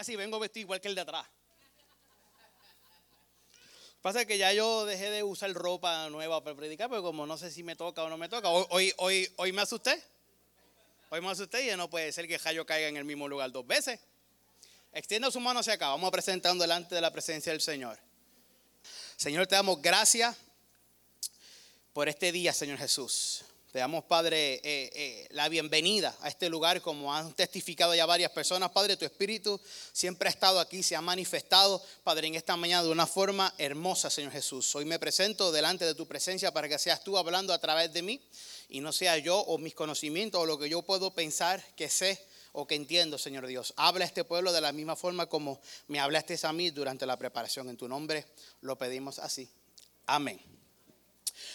Casi vengo vestido igual que el de atrás. Pasa que ya yo dejé de usar ropa nueva para predicar, pero como no sé si me toca o no me toca, hoy, hoy, hoy, me asusté. Hoy me asusté y ya no puede ser que Jayo caiga en el mismo lugar dos veces. Extienda su mano hacia acá. Vamos a presentarnos delante de la presencia del Señor. Señor, te damos gracias por este día, Señor Jesús. Te damos, Padre, eh, eh, la bienvenida a este lugar, como han testificado ya varias personas. Padre, tu Espíritu siempre ha estado aquí, se ha manifestado, Padre, en esta mañana de una forma hermosa, Señor Jesús. Hoy me presento delante de tu presencia para que seas tú hablando a través de mí y no sea yo o mis conocimientos o lo que yo puedo pensar que sé o que entiendo, Señor Dios. Habla a este pueblo de la misma forma como me hablaste a mí durante la preparación. En tu nombre lo pedimos así. Amén.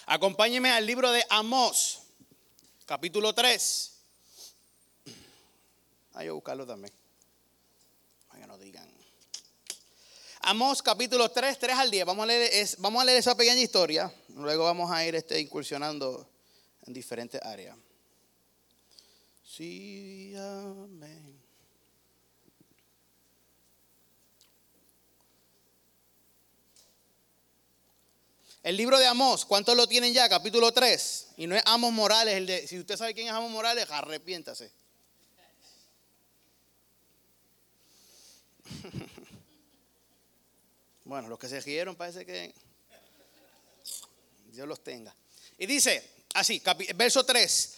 Acompáñeme al libro de Amós, capítulo 3. Hay que buscarlo también. Para que no digan. Amós, capítulo 3, 3 al 10. Vamos a leer, es- vamos a leer esa pequeña historia. Luego vamos a ir este, incursionando en diferentes áreas. Sí, amén. El libro de Amós, ¿cuántos lo tienen ya? Capítulo 3. Y no es Amos Morales, el de, si usted sabe quién es Amos Morales, arrepiéntase. Bueno, los que se rieron parece que Dios los tenga. Y dice así, verso 3.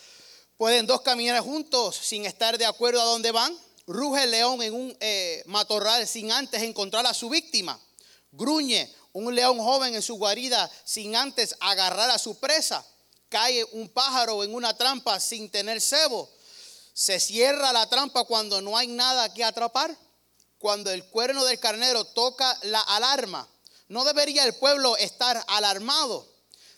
¿Pueden dos caminar juntos sin estar de acuerdo a dónde van? Ruge el león en un eh, matorral sin antes encontrar a su víctima. Gruñe un león joven en su guarida sin antes agarrar a su presa. Cae un pájaro en una trampa sin tener cebo. Se cierra la trampa cuando no hay nada que atrapar. Cuando el cuerno del carnero toca la alarma. No debería el pueblo estar alarmado.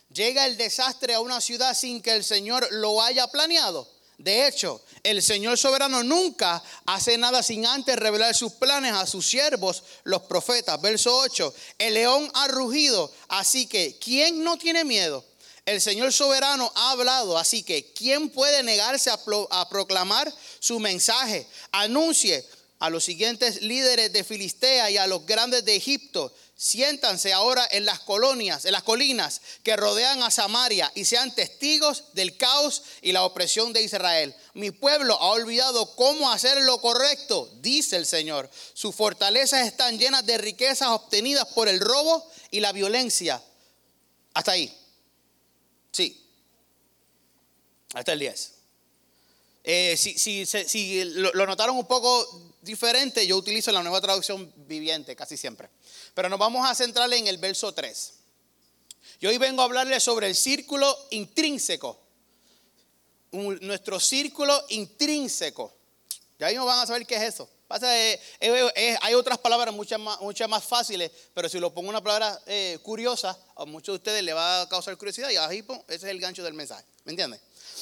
Llega el desastre a una ciudad sin que el Señor lo haya planeado. De hecho, el Señor soberano nunca hace nada sin antes revelar sus planes a sus siervos, los profetas. Verso 8. El león ha rugido, así que ¿quién no tiene miedo? El Señor soberano ha hablado, así que ¿quién puede negarse a, a proclamar su mensaje? Anuncie a los siguientes líderes de Filistea y a los grandes de Egipto. Siéntanse ahora en las colonias, en las colinas que rodean a Samaria y sean testigos del caos y la opresión de Israel. Mi pueblo ha olvidado cómo hacer lo correcto, dice el Señor. Sus fortalezas están llenas de riquezas obtenidas por el robo y la violencia. Hasta ahí. Sí. Hasta el 10. Eh, si lo notaron un poco diferente, yo utilizo la nueva traducción viviente casi siempre. Pero nos vamos a centrar en el verso 3. Y hoy vengo a hablarles sobre el círculo intrínseco. Nuestro círculo intrínseco. Ya mismo van a saber qué es eso. Pasa, eh, eh, eh, hay otras palabras muchas más, fáciles, pero si lo pongo una palabra curiosa, a muchos de ustedes le va a causar curiosidad y ahí pum, ese es el gancho del mensaje. ¿Me entiendes?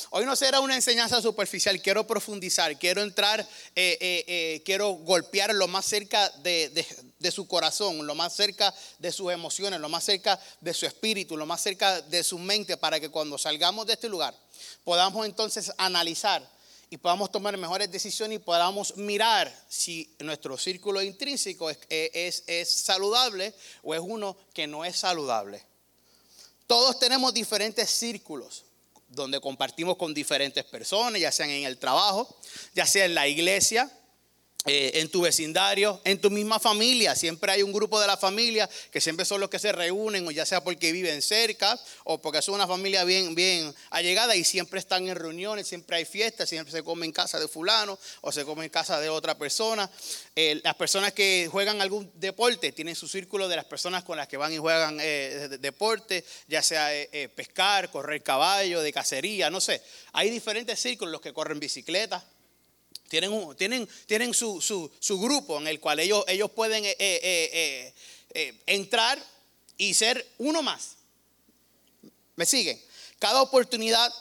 Hoy no será una enseñanza superficial, quiero profundizar, quiero entrar, eh, eh, eh, quiero golpear lo más cerca de, su corazón, lo más cerca de sus emociones, lo más cerca de su espíritu, lo más cerca de su mente, para que cuando salgamos de este lugar podamos entonces analizar y podamos tomar mejores decisiones y podamos mirar si nuestro círculo intrínseco es- es saludable o es uno que no es saludable. Todos tenemos diferentes círculos donde compartimos con diferentes personas, ya sean en el trabajo, ya sea en la iglesia, eh, en tu vecindario, en tu misma familia. Siempre hay un grupo de la familia que siempre son los que se reúnen, o ya sea porque viven cerca o porque son una familia bien, bien allegada y siempre están en reuniones, siempre hay fiestas, siempre se come en casa de fulano o se come en casa de otra persona. Eh, las personas que juegan algún deporte tienen su círculo de las personas con las que van y juegan eh, de- de- deporte, ya sea pescar, correr caballo, de cacería, no sé. Hay diferentes círculos, los que corren bicicleta. Tienen, tienen, tienen su, su- su grupo en el cual ellos, ellos pueden eh, eh, eh, entrar y ser uno más. ¿Me siguen? Cada oportunidad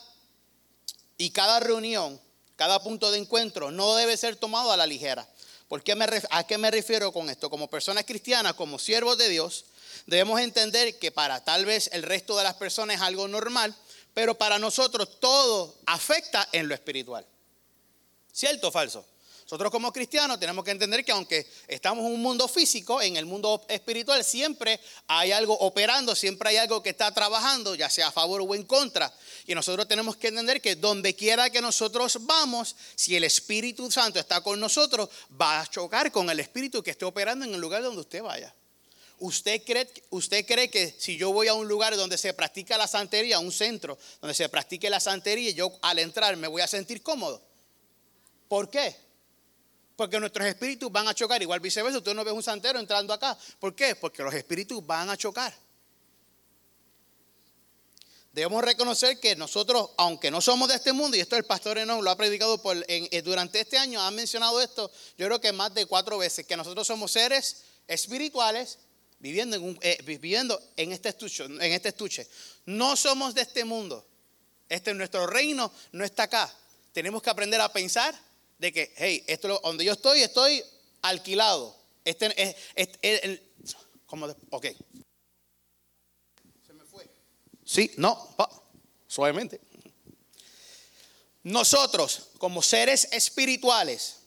y cada reunión, cada punto de encuentro no debe ser tomado a la ligera. ¿Por qué me, ¿A qué me refiero con esto? Como personas cristianas, como siervos de Dios, debemos entender que para tal vez el resto de las personas es algo normal, pero para nosotros todo afecta en lo espiritual. ¿Cierto o falso? Nosotros como cristianos tenemos que entender que aunque estamos en un mundo físico, en el mundo espiritual siempre hay algo operando, siempre hay algo que está trabajando, ya sea a favor o en contra. Y nosotros tenemos que entender que donde quiera que nosotros vamos, si el Espíritu Santo está con nosotros, va a chocar con el Espíritu que esté operando en el lugar donde usted vaya. ¿Usted cree, ¿Usted cree que si yo voy a un lugar donde se practica la santería, a un centro donde se practique la santería, yo al entrar me voy a sentir cómodo? ¿Por qué? Porque nuestros espíritus van a chocar, igual viceversa. Usted no ve un santero entrando acá. ¿Por qué? Porque los espíritus van a chocar. Debemos reconocer que nosotros, aunque no somos de este mundo, y esto el pastor Enoch lo ha predicado eh, durante este año, ha mencionado esto, yo creo que más de cuatro veces, que nosotros somos seres espirituales viviendo en, un, eh, viviendo en, este, estuche, en este estuche. No somos de este mundo. Este nuestro reino, no está acá. Tenemos que aprender a pensar de que, hey, esto donde yo estoy, estoy alquilado. Este es, el, ¿cómo ok. Se me fue. Sí, no, suavemente. Nosotros, como seres espirituales,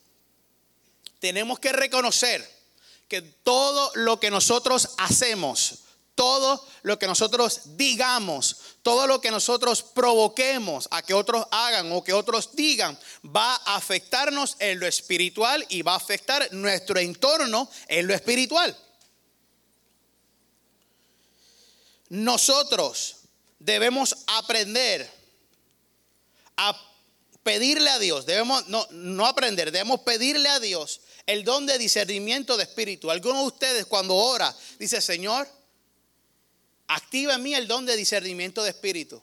tenemos que reconocer que todo lo que nosotros hacemos, todo lo que nosotros digamos, todo lo que nosotros provoquemos a que otros hagan o que otros digan, va a afectarnos en lo espiritual y va a afectar nuestro entorno en lo espiritual. Nosotros debemos aprender a pedirle a Dios, debemos no, no aprender, debemos pedirle a Dios el don de discernimiento de espíritu. Algunos de ustedes cuando ora dice, Señor, Activa en mí el don de discernimiento de espíritu.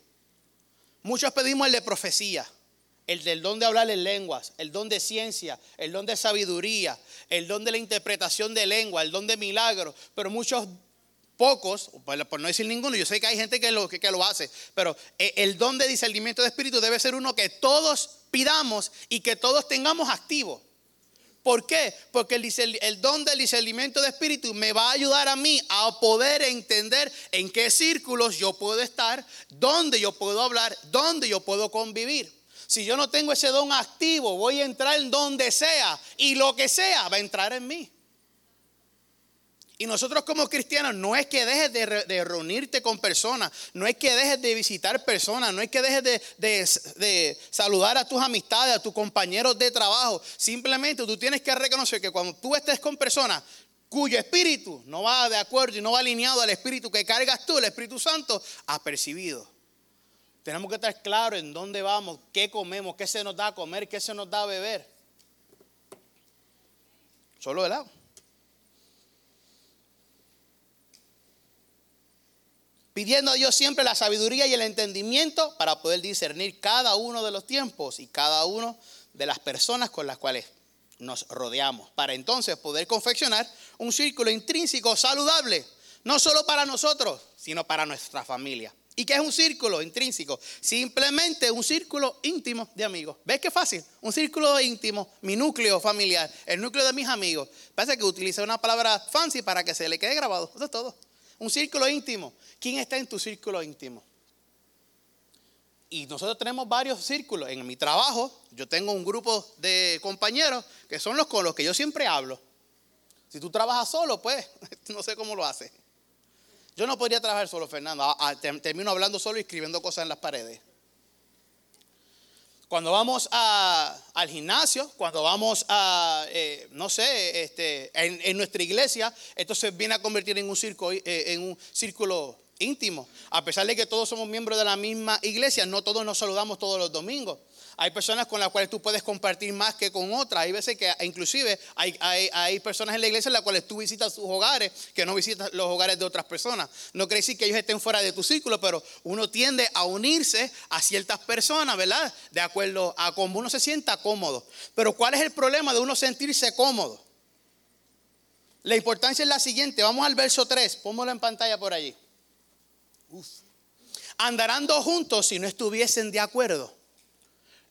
Muchos pedimos el de profecía, el del don de hablar en lenguas, el don de ciencia, el don de sabiduría, el don de la interpretación de lengua, el don de milagro, pero muchos pocos, por no decir ninguno, yo sé que hay gente que lo, que, que lo hace, pero eh, el don de discernimiento de espíritu debe ser uno que todos pidamos y que todos tengamos activo. ¿Por qué? Porque el, don del discernimiento de espíritu me va a ayudar a mí a poder entender en qué círculos yo puedo estar, dónde yo puedo hablar, dónde yo puedo convivir. Si yo no tengo ese don activo, voy a entrar en donde sea y lo que sea va a entrar en mí. Y nosotros como cristianos no es que dejes de, reunirte con personas, no es que dejes de visitar personas, no es que dejes de, saludar a tus amistades, a tus compañeros de trabajo. Simplemente tú tienes que reconocer que cuando tú estés con personas cuyo espíritu no va de acuerdo y no va alineado al espíritu que cargas tú, el Espíritu Santo, ha percibido. Tenemos que estar claros en dónde vamos, qué comemos, qué se nos da a comer, qué se nos da a beber. Solo el pidiendo a Dios siempre la sabiduría y el entendimiento para poder discernir cada uno de los tiempos y cada uno de las personas con las cuales nos rodeamos, para entonces poder confeccionar un círculo intrínseco saludable, no solo para nosotros, sino para nuestra familia. ¿Y qué es un círculo intrínseco? Simplemente un círculo íntimo de amigos. ¿Ves qué fácil? Un círculo íntimo, mi núcleo familiar, el núcleo de mis amigos. Parece que utiliza una palabra fancy para que se le quede grabado. Eso es todo. Un círculo íntimo. ¿Quién está en tu círculo íntimo? Y nosotros tenemos varios círculos. En mi trabajo, yo tengo un grupo de compañeros que son los con los que yo siempre hablo. Si tú trabajas solo, pues no sé cómo lo haces. Yo no podría trabajar solo, Fernando. Ah, ah, termino hablando solo y escribiendo cosas en las paredes. Cuando vamos al gimnasio, cuando vamos a, eh, no sé, este, en, nuestra iglesia, esto se viene a convertir en un, círculo, eh, en un círculo íntimo. A pesar de que todos somos miembros de la misma iglesia, no todos nos saludamos todos los domingos. Hay personas con las cuales tú puedes compartir más que con otras. Hay veces que inclusive hay, hay, personas en la iglesia en las cuales tú visitas sus hogares que no visitas los hogares de otras personas. No quiere decir que ellos estén fuera de tu círculo, pero uno tiende a unirse a ciertas personas, ¿verdad? De acuerdo a cómo uno se sienta cómodo. Pero ¿cuál es el problema de uno sentirse cómodo? La importancia es la siguiente. Vamos al verso 3. Póngalo en pantalla por allí. Andarán dos juntos si no estuviesen de acuerdo.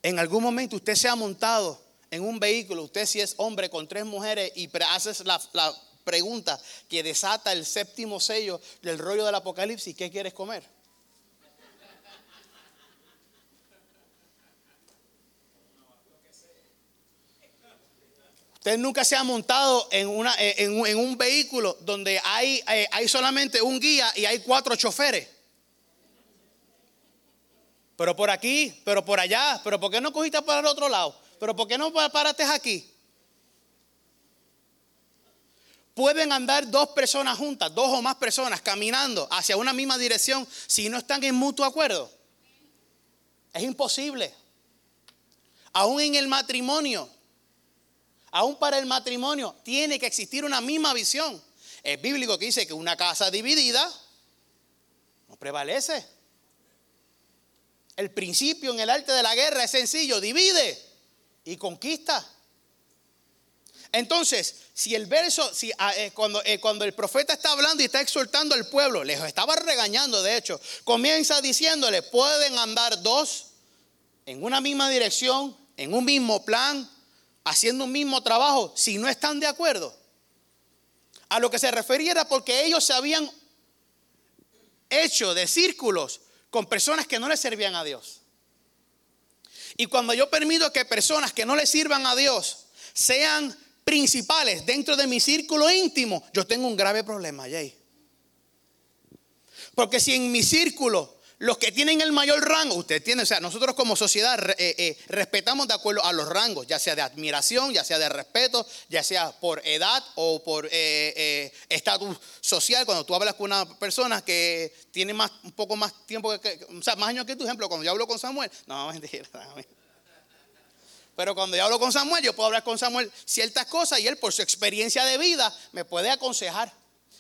En algún momento usted se ha montado en un vehículo, usted si es hombre con tres mujeres y haces la, pregunta que desata el séptimo sello del rollo del Apocalipsis, ¿qué quieres comer? Usted nunca se ha montado en, un vehículo donde eh, hay solamente un guía y hay cuatro choferes. Pero por aquí, pero por allá, pero ¿por qué no cogiste para el otro lado? ¿Pero por qué no paraste aquí? Pueden andar dos personas juntas, dos o más personas caminando hacia una misma dirección si no están en mutuo acuerdo. Es imposible. Aún en el matrimonio, aún para el matrimonio, tiene que existir una misma visión. Es bíblico que dice que una casa dividida no prevalece. El principio en el arte de la guerra es sencillo, divide y conquista. Entonces, si el verso, si, ah, eh, cuando, eh, cuando el profeta está hablando y está exhortando al pueblo, les estaba regañando, de hecho, comienza diciéndole, pueden andar dos en una misma dirección, en un mismo plan, haciendo un mismo trabajo, si no están de acuerdo. A lo que se refería era porque ellos se habían hecho de círculos con personas que no le servían a Dios. Y cuando yo permito que personas que no le sirvan a Dios sean principales dentro de mi círculo íntimo, yo tengo un grave problema, Jay. Porque si en mi círculo los que tienen el mayor rango, usted tiene, o sea, nosotros como sociedad eh, eh, respetamos de acuerdo a los rangos, ya sea de admiración, ya sea de respeto, ya sea por edad o por eh, estatus social. Cuando tú hablas con una persona que tiene más, un poco más tiempo, que, o sea, más años que tu ejemplo, cuando yo hablo con Samuel, no, mentira, pero cuando yo hablo con Samuel, yo puedo hablar con Samuel ciertas cosas y él por su experiencia de vida me puede aconsejar.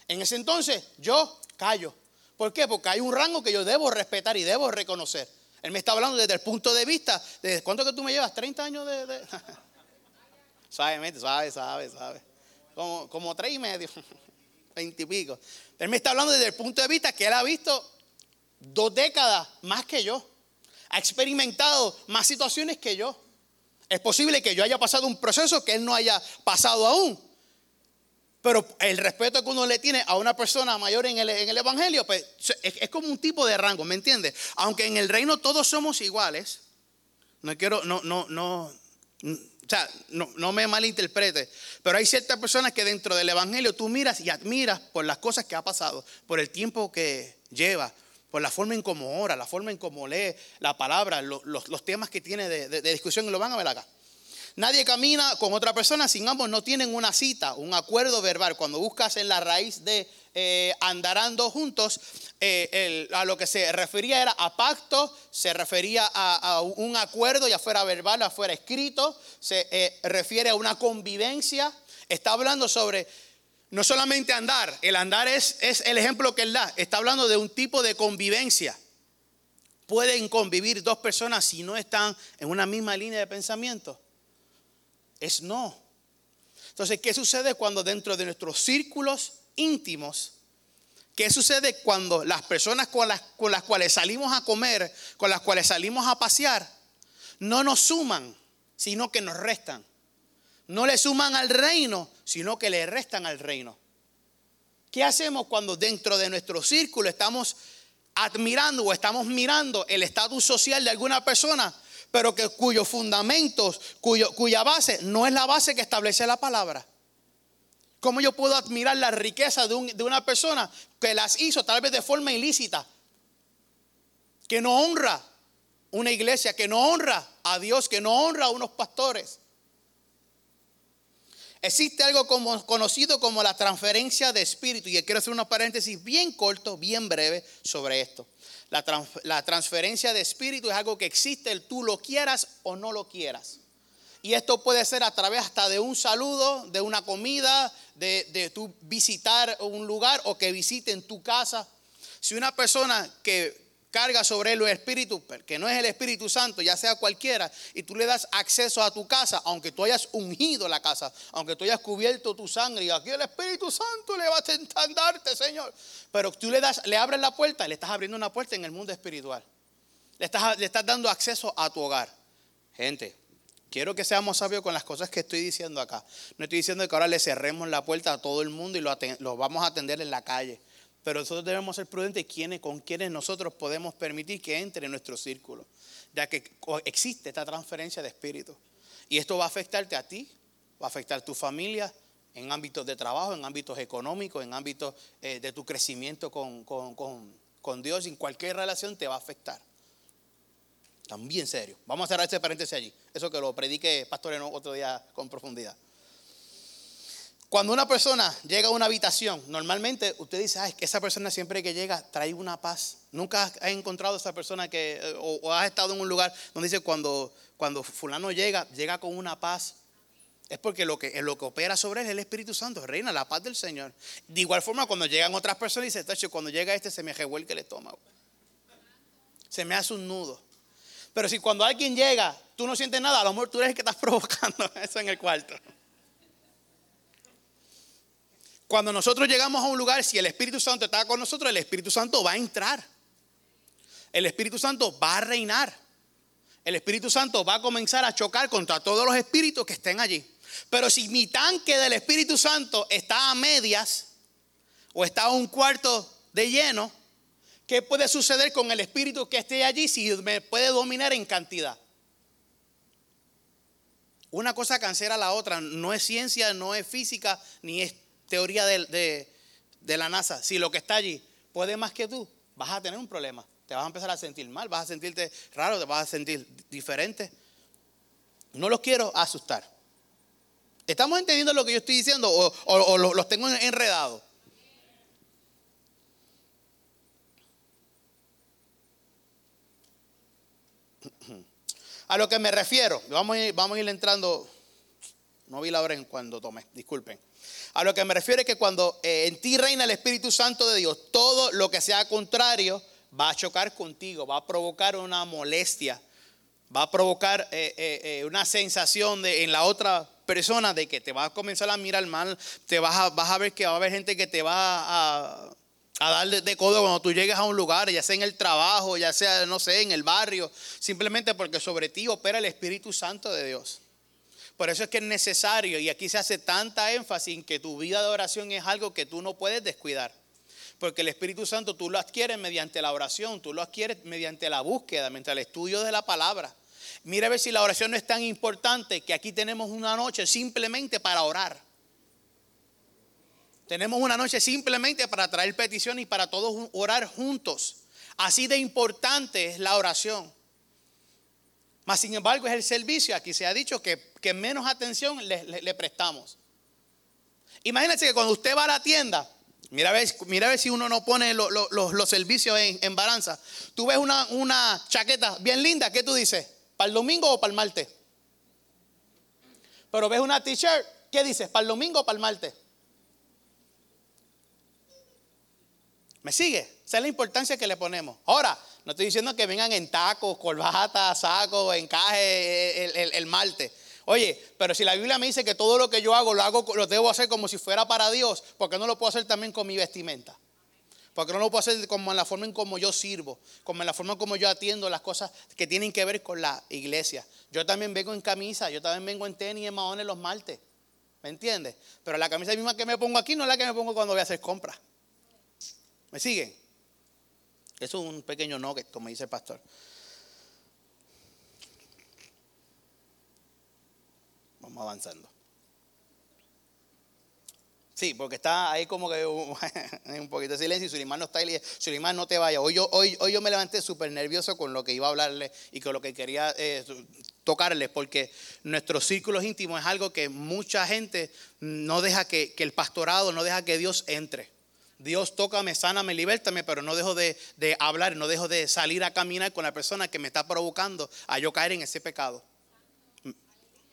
En ese entonces yo callo ¿Por qué? Porque hay un rango que yo debo respetar y debo reconocer. Él me está hablando desde el punto de vista, ¿desde cuánto que tú me llevas? ¿30 años de...? de... Suavemente, suave, suave, suave. Como, como tres y medio, veinte y pico. Él me está hablando desde el punto de vista que él ha visto dos décadas más que yo. Ha experimentado más situaciones que yo. Es posible que yo haya pasado un proceso que él no haya pasado aún. Pero el respeto que uno le tiene a una persona mayor en el, Evangelio, pues es, como un tipo de rango, ¿me entiendes? Aunque en el reino todos somos iguales, no quiero, no, no, no, o sea, no, no me malinterprete, pero hay ciertas personas que dentro del Evangelio tú miras y admiras por las cosas que ha pasado, por el tiempo que lleva, por la forma en cómo ora, la forma en cómo lee la palabra, los, temas que tiene de, de discusión, y lo van a ver acá. Nadie camina con otra persona sin ambos no tienen una cita, un acuerdo verbal. Cuando buscas en la raíz de eh, andarando juntos, eh, a lo que se refería era a pacto, se refería a, un acuerdo, ya fuera verbal, ya fuera escrito, se eh, refiere a una convivencia. Está hablando sobre no solamente andar, el andar es, es el ejemplo que él da, está hablando de un tipo de convivencia. Pueden convivir dos personas si no están en una misma línea de pensamiento es no. Entonces, ¿qué sucede cuando dentro de nuestros círculos íntimos, qué sucede cuando las personas con las, con las cuales salimos a comer, con las cuales salimos a pasear, no nos suman, sino que nos restan? No le suman al reino, sino que le restan al reino. ¿Qué hacemos cuando dentro de nuestro círculo estamos admirando o estamos mirando el estatus social de alguna persona pero que cuyos fundamentos, cuya base no es la base que establece la palabra. ¿Cómo yo puedo admirar la riqueza de, una persona que las hizo tal vez de forma ilícita? Que no honra una iglesia, que no honra a Dios, que no honra a unos pastores. Existe algo conocido como la transferencia de espíritu y quiero hacer una paréntesis bien corto, bien breve sobre esto. La, transferencia de espíritu es algo que existe, tú lo quieras o no lo quieras. Y esto puede ser a través hasta de un saludo, de una comida, de, de tu visitar un lugar o que visiten tu casa. Si una persona que carga sobre él el espíritu, que no es el Espíritu Santo, ya sea cualquiera, y tú le das acceso a tu casa, aunque tú hayas ungido la casa, aunque tú hayas cubierto tu sangre, y aquí el Espíritu Santo le va a tentar darte, Señor. Pero tú le das, le abres la puerta, le estás abriendo una puerta en el mundo espiritual. Le estás, le estás dando acceso a tu hogar. Gente, quiero que seamos sabios con las cosas que estoy diciendo acá. No estoy diciendo que ahora le cerremos la puerta a todo el mundo y lo, lo vamos a atender en la calle. Pero nosotros debemos ser prudentes con quienes nosotros podemos permitir que entre en nuestro círculo, ya que existe esta transferencia de espíritu. Y esto va a afectarte a ti, va a afectar a tu familia, en ámbitos de trabajo, en ámbitos económicos, en ámbitos eh, de tu crecimiento con, con, Dios, en cualquier relación te va a afectar. También serio. Vamos a cerrar este paréntesis allí. Eso que lo predique Pastor otro día con profundidad. Cuando una persona llega a una habitación, normalmente usted dice, Ay, que esa persona siempre que llega trae una paz. Nunca has encontrado a esa persona que, eh, o, has estado en un lugar donde dice, cuando, cuando fulano llega, llega con una paz. Es porque lo que, lo que opera sobre él es el Espíritu Santo, reina la paz del Señor. De igual forma, cuando llegan otras personas, dice, cuando llega este se me revuelque el estómago. Se me hace un nudo. Pero si cuando alguien llega, tú no sientes nada, a lo mejor tú eres el que estás provocando eso en el cuarto. Cuando nosotros llegamos a un lugar, si el Espíritu Santo está con nosotros, el Espíritu Santo va a entrar. El Espíritu Santo va a reinar. El Espíritu Santo va a comenzar a chocar contra todos los espíritus que estén allí. Pero si mi tanque del Espíritu Santo está a medias o está a un cuarto de lleno, ¿qué puede suceder con el espíritu que esté allí si me puede dominar en cantidad? Una cosa cancela la otra. No es ciencia, no es física, ni es teoría de, la NASA, si lo que está allí puede más que tú, vas a tener un problema. Te vas a empezar a sentir mal, vas a sentirte raro, te vas a sentir diferente. No los quiero asustar. ¿Estamos entendiendo lo que yo estoy diciendo o, los tengo enredados? A lo que me refiero, vamos a ir, vamos a ir entrando, no vi la hora en cuando tomé, disculpen. A lo que me refiero es que cuando eh, en ti reina el Espíritu Santo de Dios, todo lo que sea contrario va a chocar contigo, va a provocar una molestia, va a provocar eh, eh, una sensación de, en la otra persona de que te va a comenzar a mirar mal, te vas a, vas a ver que va a haber gente que te va a, dar de, codo cuando tú llegues a un lugar, ya sea en el trabajo, ya sea, no sé, en el barrio, simplemente porque sobre ti opera el Espíritu Santo de Dios. Por eso es que es necesario, y aquí se hace tanta énfasis en que tu vida de oración es algo que tú no puedes descuidar. Porque el Espíritu Santo tú lo adquieres mediante la oración, tú lo adquieres mediante la búsqueda, mediante el estudio de la palabra. Mira a ver si la oración no es tan importante que aquí tenemos una noche simplemente para orar. Tenemos una noche simplemente para traer peticiones y para todos orar juntos. Así de importante es la oración. Mas, sin embargo, es el servicio. Aquí se ha dicho que, menos atención le, prestamos. Imagínense que cuando usted va a la tienda, mira a ver, mira si uno no pone los servicios en, balanza. Tú ves una, una chaqueta bien linda, ¿qué tú dices? ¿Para el domingo o para el martes? Pero ves una t-shirt, ¿qué dices? ¿Para el domingo o para el martes? ¿Me sigue? Esa es la importancia que le ponemos. Ahora, no estoy diciendo que vengan en tacos, corbata, saco, encaje el, el, martes. Oye, pero si la Biblia me dice que todo lo que yo hago lo hago, lo debo hacer como si fuera para Dios, ¿por qué no lo puedo hacer también con mi vestimenta? Porque no lo puedo hacer como en la forma en como yo sirvo, como en la forma en como yo atiendo las cosas que tienen que ver con la iglesia. Yo también vengo en camisa, yo también vengo en tenis en maones los martes. ¿Me entiendes? Pero la camisa misma que me pongo aquí no es la que me pongo cuando voy a hacer compras. ¿Me siguen? Eso es un pequeño nugget, como dice el pastor. Vamos avanzando. Sí, porque está ahí como que un poquito de silencio y Sulimán no está ahí. Sulimán, no te vayas. Hoy yo, hoy, hoy yo me levanté súper nervioso con lo que iba a hablarle y con lo que quería eh, tocarles, porque nuestros círculos íntimos es algo que mucha gente no deja que el pastorado, no deja que Dios entre. Dios tócame, sáname, libértame, pero no dejo de, hablar, no dejo de salir a caminar con la persona que me está provocando a yo caer en ese pecado.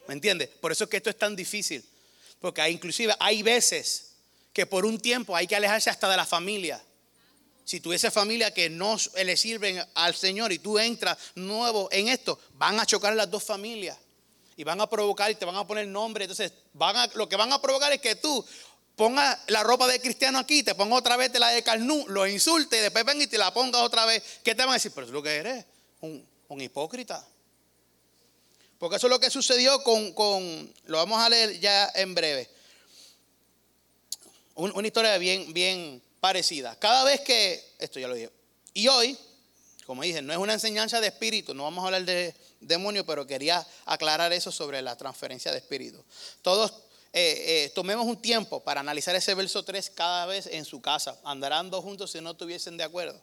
¿Me entiendes? Por eso es que esto es tan difícil. Porque inclusive hay veces que por un tiempo hay que alejarse hasta de la familia. si tuviese familia que no le sirven al Señor y tú entras nuevo en esto, van a chocar las dos familias y van a provocar y te van a poner nombre. Entonces, van a, lo que van a provocar es que tú pongas la ropa de cristiano aquí, te ponga otra vez la de carnú, lo insulte y después ven y te la ponga otra vez. ¿Qué te van a decir? Pero es lo que eres, un, hipócrita. Porque eso es lo que sucedió con, con, lo vamos a leer ya en breve. una historia bien, bien parecida. Cada vez que, esto ya lo dije, y hoy, como dije, no es una enseñanza de espíritu, no vamos a hablar de demonio, pero quería aclarar eso sobre la transferencia de espíritu. Todos eh, eh, tomemos un tiempo para analizar ese verso 3 cada vez en su casa. Andarán dos juntos si no estuviesen de acuerdo.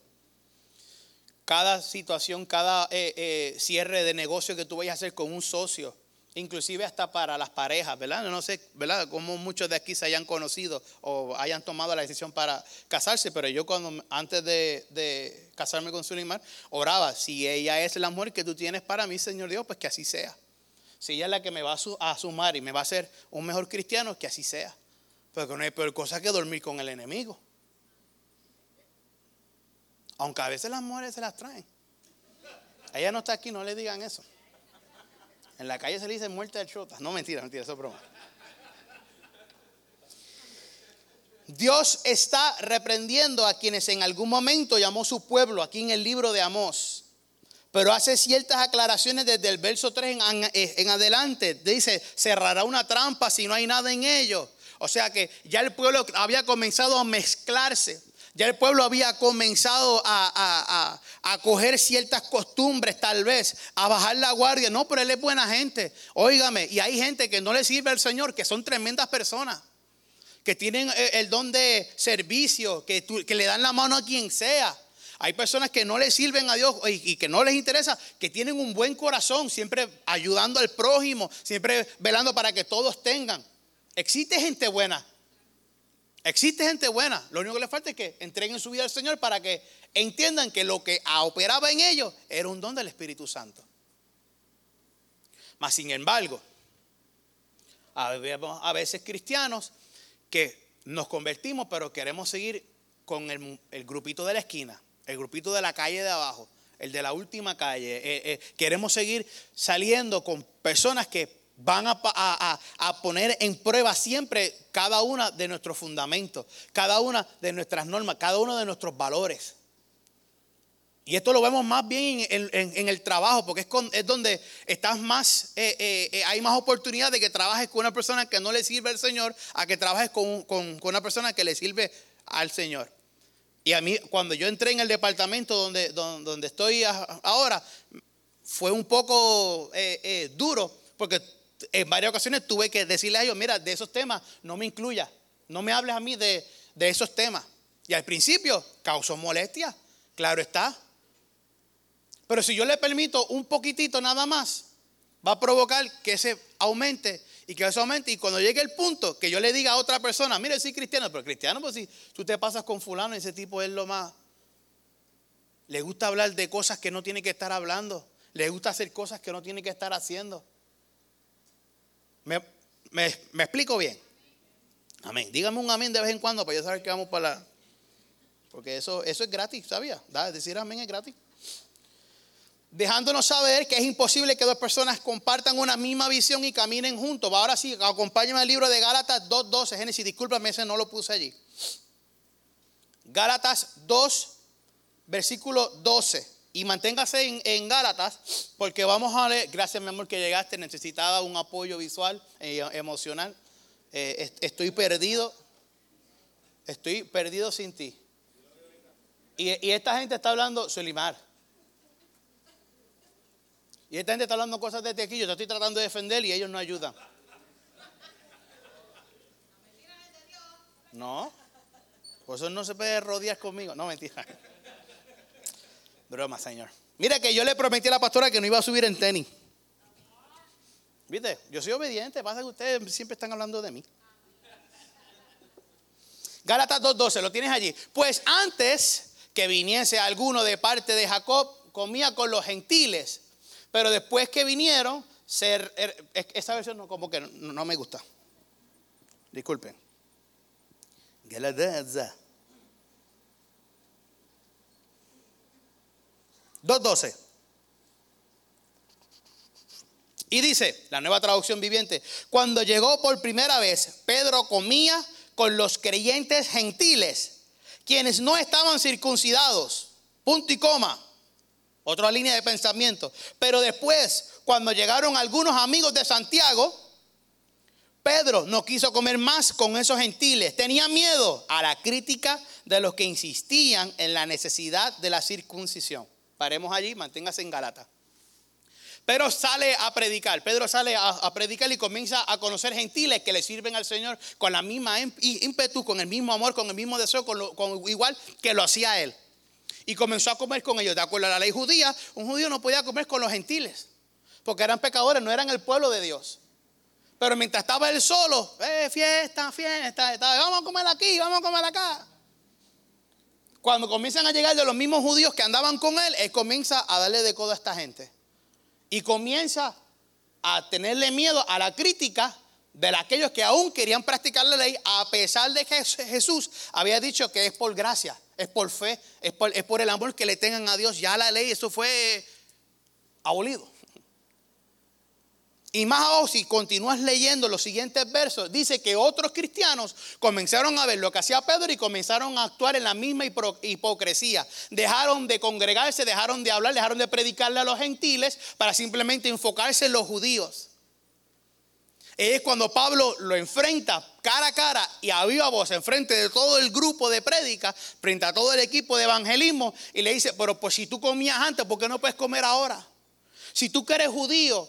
Cada situación, cada eh, cierre de negocio que tú vayas a hacer con un socio, inclusive hasta para las parejas, ¿verdad? No sé, ¿verdad? Cómo muchos de aquí se hayan conocido o hayan tomado la decisión para casarse, pero yo cuando antes de, casarme con Sulimar, oraba, si ella es la mujer que tú tienes para mí, Señor Dios, pues que así sea. Si ella es la que me va a sumar y me va a hacer un mejor cristiano, que así sea. Porque no hay peor cosa que dormir con el enemigo. Aunque a veces las mujeres se las traen. Ella no está aquí, no le digan eso. En la calle se le dice muerte de chota. No, mentira, mentira, eso es broma. Dios está reprendiendo a quienes en algún momento llamó su pueblo, aquí en el libro de Amós. Pero hace ciertas aclaraciones desde el verso 3 en, en, adelante. Dice, cerrará una trampa si no hay nada en ello. O sea que ya el pueblo había comenzado a mezclarse. Ya el pueblo había comenzado a, coger ciertas costumbres, tal vez, a bajar la guardia. No, pero él es buena gente. Óigame, y hay gente que no le sirve al Señor, que son tremendas personas, que tienen eh, el don de servicio, que le dan la mano a quien sea. Hay personas que no le sirven a Dios y, que no les interesa, que tienen un buen corazón, siempre ayudando al prójimo, siempre velando para que todos tengan. Existe gente buena, Existe gente buena, lo único que le falta es que entreguen su vida al Señor para que entiendan que lo que operaba en ellos era un don del Espíritu Santo. Mas sin embargo, a veces cristianos que nos convertimos pero queremos seguir con el, grupito de la esquina, el grupito de la calle de abajo, el de la última calle. Eh, eh, queremos seguir saliendo con personas que van a, poner en prueba siempre cada una de nuestros fundamentos, cada una de nuestras normas, cada uno de nuestros valores. Y esto lo vemos más bien en, el trabajo, porque es, donde estás más, eh, eh, hay más oportunidad de que trabajes con una persona que no le sirve al Señor, a que trabajes con, una persona que le sirve al Señor. Y a mí, cuando yo entré en el departamento donde, donde, estoy ahora, fue un poco duro, porque en varias ocasiones tuve que decirle a ellos, mira, de esos temas no me incluya, no me hables a mí de, esos temas. Y al principio causó molestia, claro está. Pero si yo le permito un poquitito nada más, va a provocar que ese aumente y que. Y cuando llegue el punto que yo le diga a otra persona, mire, soy cristiano, pero cristiano, pues si tú te pasas con fulano, ese tipo es lo más... Le gusta hablar de cosas que no tiene que estar hablando. Le gusta hacer cosas que no tiene que estar haciendo. ¿Me, explico bien? Amén. Dígame un amén de vez en cuando para yo saber que vamos para la... Porque eso, eso es gratis, ¿sabía? Decir amén es gratis. Dejándonos saber que es imposible que dos personas compartan una misma visión y caminen juntos. Ahora sí, acompáñame al libro de Gálatas 2.12. Génesis, discúlpame, ese no lo puse allí. Gálatas 2, versículo 12. Y manténgase en, Gálatas, porque vamos a leer, gracias mi amor que llegaste, necesitaba un apoyo visual, e emocional. Eh, estoy perdido, estoy perdido sin ti. Y, esta gente está hablando, Solimar. Y esta gente está hablando cosas desde aquí, yo te estoy tratando de defender y ellos no ayudan. No, por eso no se puede rodear conmigo. No, mentira. Broma, Señor. Mira que yo le prometí a la pastora que no iba a subir en tenis. ¿Viste? Yo soy obediente, pasa que ustedes siempre están hablando de mí. Gálatas 2.12, lo tienes allí. Pues antes que viniese alguno de parte de Jacob, comía con los gentiles. Pero después que vinieron, ser, er, esa versión no, como que no, no me gusta. Disculpen. Gálatas 2.12. Y dice, la nueva traducción viviente, cuando llegó por primera vez, Pedro comía con los creyentes gentiles, quienes no estaban circuncidados. Punto y coma. Otra línea de pensamiento. Pero después, cuando llegaron algunos amigos de Santiago, Pedro no quiso comer más con esos gentiles. Tenía miedo a la crítica de los que insistían en la necesidad de la circuncisión. Paremos allí, manténgase en Galata. Pero sale a predicar. Pedro sale a, predicar y comienza a conocer gentiles que le sirven al Señor con la misma ímpetu, con el mismo amor, con el mismo deseo, con, igual que lo hacía él. Y comenzó a comer con ellos. De acuerdo a la ley judía, un judío no podía comer con los gentiles, porque eran pecadores, no eran el pueblo de Dios. Pero mientras estaba él solo, eh, fiesta, fiesta, vamos a comer aquí, vamos a comer acá. Cuando comienzan a llegar de los mismos judíos que andaban con él, él comienza a darle de codo a esta gente. Y comienza a tenerle miedo a la crítica de aquellos que aún querían practicar la ley, a pesar de que Jesús había dicho que es por gracia, es por fe, es por, el amor que le tengan a Dios. Ya la ley, eso fue abolido. Y más aún, si continúas leyendo los siguientes versos, dice que otros cristianos comenzaron a ver lo que hacía Pedro y comenzaron a actuar en la misma hipocresía. Dejaron de congregarse, dejaron de hablar, dejaron de predicarle a los gentiles para simplemente enfocarse en los judíos. Es cuando Pablo lo enfrenta cara a cara y a viva voz enfrente de todo el grupo de prédica, frente a todo el equipo de evangelismo, y le dice, pero pues si tú comías antes, ¿por qué no puedes comer ahora? Si tú que eres judío,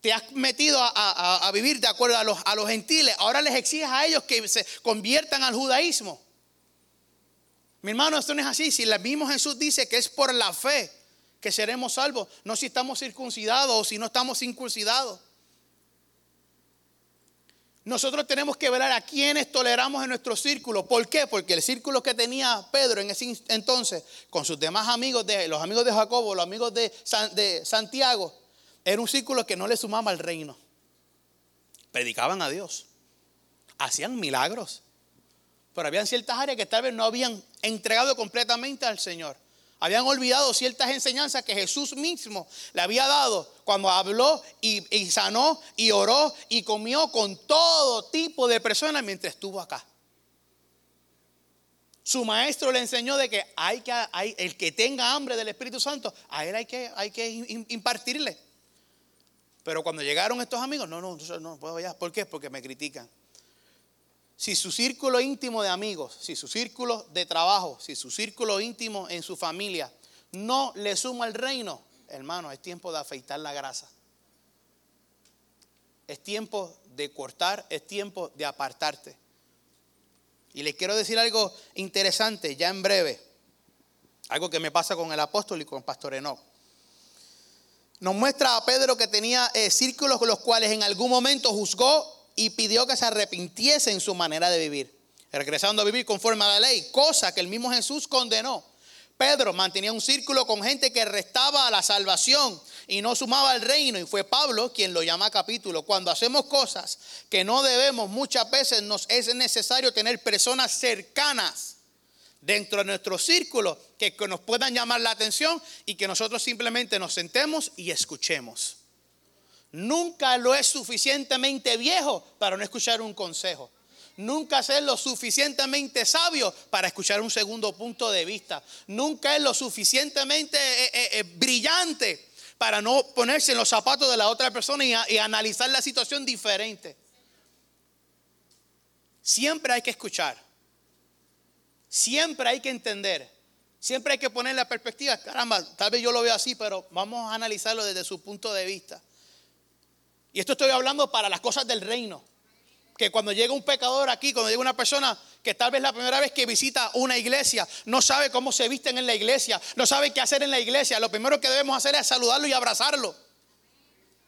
te has metido a, vivir de acuerdo a los, a los gentiles, ahora les exiges a ellos que se conviertan al judaísmo. Mi hermano, esto no es así. Si el mismo Jesús dice que es por la fe que seremos salvos, no si estamos circuncidados o si no estamos circuncidados. Nosotros tenemos que velar a quienes toleramos en nuestro círculo. ¿Por qué? Porque el círculo que tenía Pedro en ese entonces, con sus demás amigos, de, los amigos de Jacobo, los amigos de, de Santiago, era un círculo que no le sumaba al reino. Predicaban a Dios. Hacían milagros. Pero habían ciertas áreas que tal vez no habían entregado completamente al Señor. Habían olvidado ciertas enseñanzas que Jesús mismo le había dado cuando habló y, sanó y oró y comió con todo tipo de personas mientras estuvo acá. Su maestro le enseñó de que hay que el que tenga hambre del Espíritu Santo, a él hay que, hay que impartirle. Pero cuando llegaron estos amigos, no, no, no puedo ya. ¿Por qué? Porque me critican. Si su círculo íntimo de amigos, si su círculo de trabajo, si su círculo íntimo en su familia no le suma el reino, hermano, es tiempo de afeitar la grasa. Es tiempo de cortar, es tiempo de apartarte. Y les quiero decir algo interesante ya en breve. Algo que me pasa con el apóstol y con Pastor Enoch. Nos muestra a Pedro que tenía eh, círculos con los cuales en algún momento juzgó y pidió que se arrepintiese en su manera de vivir, regresando a vivir conforme a la ley, cosa que el mismo Jesús condenó. Pedro mantenía un círculo con gente que restaba a la salvación y no sumaba al reino. Y fue Pablo quien lo llama capítulo. Cuando hacemos cosas que no debemos, muchas veces nos es necesario tener personas cercanas dentro de nuestro círculo que, nos puedan llamar la atención y que nosotros simplemente nos sentemos y escuchemos. Nunca lo es suficientemente viejo para no escuchar un consejo. Nunca es lo suficientemente sabio para escuchar un segundo punto de vista. Nunca es lo suficientemente eh, eh, eh, brillante para no ponerse en los zapatos de la otra persona y analizar la situación diferente. Siempre hay que escuchar. Siempre hay que entender, siempre hay que poner la perspectiva, caramba, tal vez yo lo veo así, pero vamos a analizarlo desde su punto de vista. Y esto estoy hablando para las cosas del reino. Que cuando llega un pecador aquí, cuando llega una persona que tal vez la primera vez que visita una iglesia, no sabe cómo se visten en la iglesia, no sabe qué hacer en la iglesia, lo primero que debemos hacer es saludarlo y abrazarlo.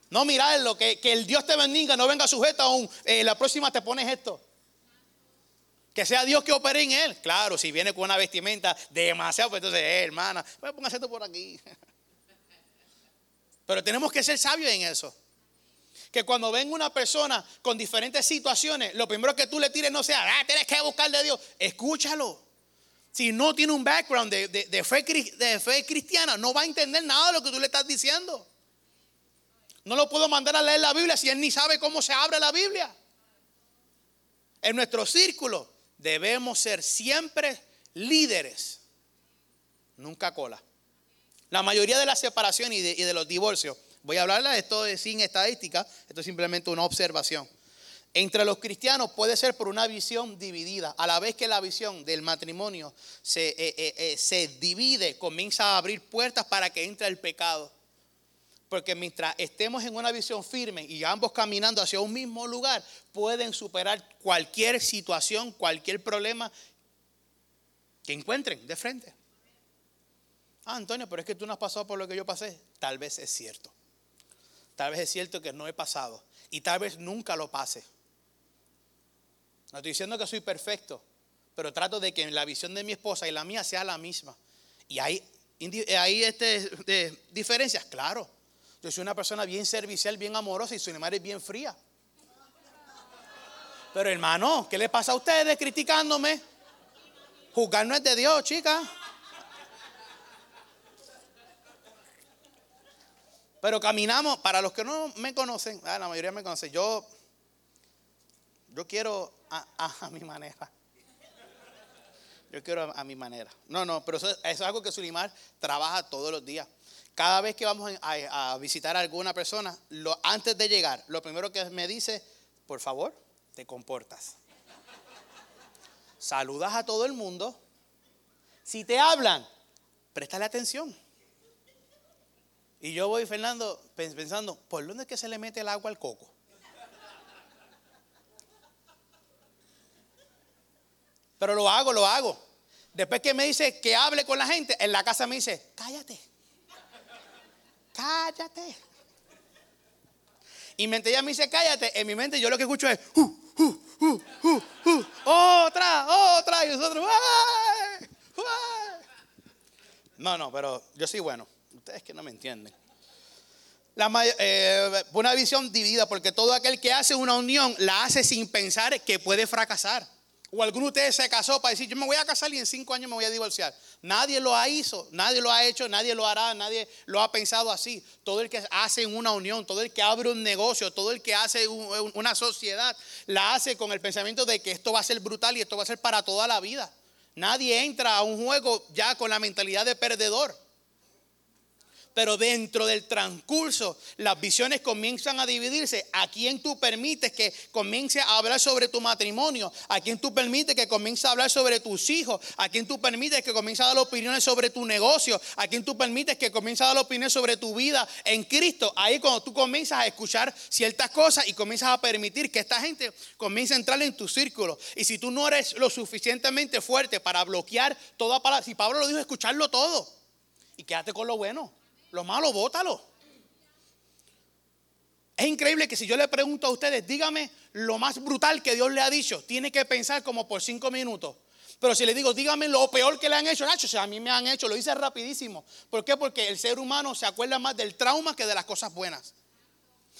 No mirarlo, que, que el Dios te bendiga, no venga sujeto a un, eh, la próxima te pones esto. Que sea Dios que opere en él. Claro, si viene con una vestimenta demasiado, pues entonces, eh, hermana, pues póngase esto por aquí. Pero tenemos que ser sabios en eso. Que cuando venga una persona con diferentes situaciones, lo primero que tú le tires no sea, ah, tienes que buscar de Dios. Escúchalo. si no tiene un background de fe cristiana, no va a entender nada de lo que tú le estás diciendo. No lo puedo mandar a leer la Biblia si él ni sabe cómo se abre la Biblia. En nuestro círculo debemos ser siempre líderes, nunca cola. La mayoría de las separaciones y de, los divorcios, voy a hablarles de esto sin estadística, esto es simplemente una observación. Entre los cristianos puede ser por una visión dividida. A la vez que la visión del matrimonio se, eh, eh, eh, se divide, comienza a abrir puertas para que entre el pecado. Porque mientras estemos en una visión firme y ambos caminando hacia un mismo lugar, pueden superar cualquier situación, cualquier problema que encuentren de frente. Ah, Antonio, pero es que tú no has pasado por lo que yo pasé. Tal vez es cierto. Tal vez es cierto que no he pasado. Y tal vez nunca lo pase. No estoy diciendo que soy perfecto, pero trato de que la visión de mi esposa y la mía sea la misma. Y hay, hay este, diferencias, claro. Yo soy una persona bien servicial, bien amorosa y su madre es bien fría. Pero hermano, ¿qué le pasa a ustedes criticándome? Juzgar no es de Dios, chica. Pero caminamos, para los que no me conocen, ah, la mayoría me conocen, yo, yo quiero a, mi manera. Yo quiero a, mi manera. No, no, pero eso, es algo que Sulimar trabaja todos los días. Cada vez que vamos a, visitar a alguna persona, lo, antes de llegar, lo primero que me dice, por favor, te comportas. Saludas a todo el mundo. Si te hablan, préstale atención. Y yo voy, Fernando, pensando, ¿por dónde es que se le mete el agua al coco? Pero lo hago, lo hago. Después que me dice que hable con la gente, en la casa me dice, cállate cállate. Y mientras ella me dice, cállate, en mi mente yo lo que escucho es, uh, uh, uh, otra, otra, y nosotros, no, no, pero yo soy bueno. Ustedes que no me entienden. Eh, una visión dividida, porque todo aquel que hace una unión la hace sin pensar que puede fracasar. O alguno de ustedes se casó para decir, yo me voy a casar y en cinco años me voy a divorciar. Nadie lo ha hizo, nadie lo ha hecho, nadie lo hará, nadie lo ha pensado así. Todo el que hace una unión, todo el que abre un negocio, todo el que hace una sociedad, la hace con el pensamiento de que esto va a ser brutal y esto va a ser para toda la vida. Nadie entra a un juego ya con la mentalidad de perdedor pero dentro del transcurso las visiones comienzan a dividirse. ¿A quién tú permites que comience a hablar sobre tu matrimonio? ¿A quién tú permites que comience a hablar sobre tus hijos? ¿A quién tú permites que comience a dar opiniones sobre tu negocio? ¿A quién tú permites que comience a dar opiniones sobre tu vida en Cristo? Ahí cuando tú comienzas a escuchar ciertas cosas y comienzas a permitir que esta gente comience a entrar en tu círculo. Y si tú no eres lo suficientemente fuerte para bloquear toda palabra, si Pablo lo dijo, escucharlo todo. Y quédate con lo bueno. Lo malo, bótalo. Es increíble que si yo le pregunto a ustedes, dígame lo más brutal que Dios le ha dicho, tiene que pensar como por cinco minutos. Pero si le digo, dígame lo peor que le han hecho, Nacho, o a mí me han hecho, lo hice rapidísimo. ¿Por qué? Porque el ser humano se acuerda más del trauma que de las cosas buenas.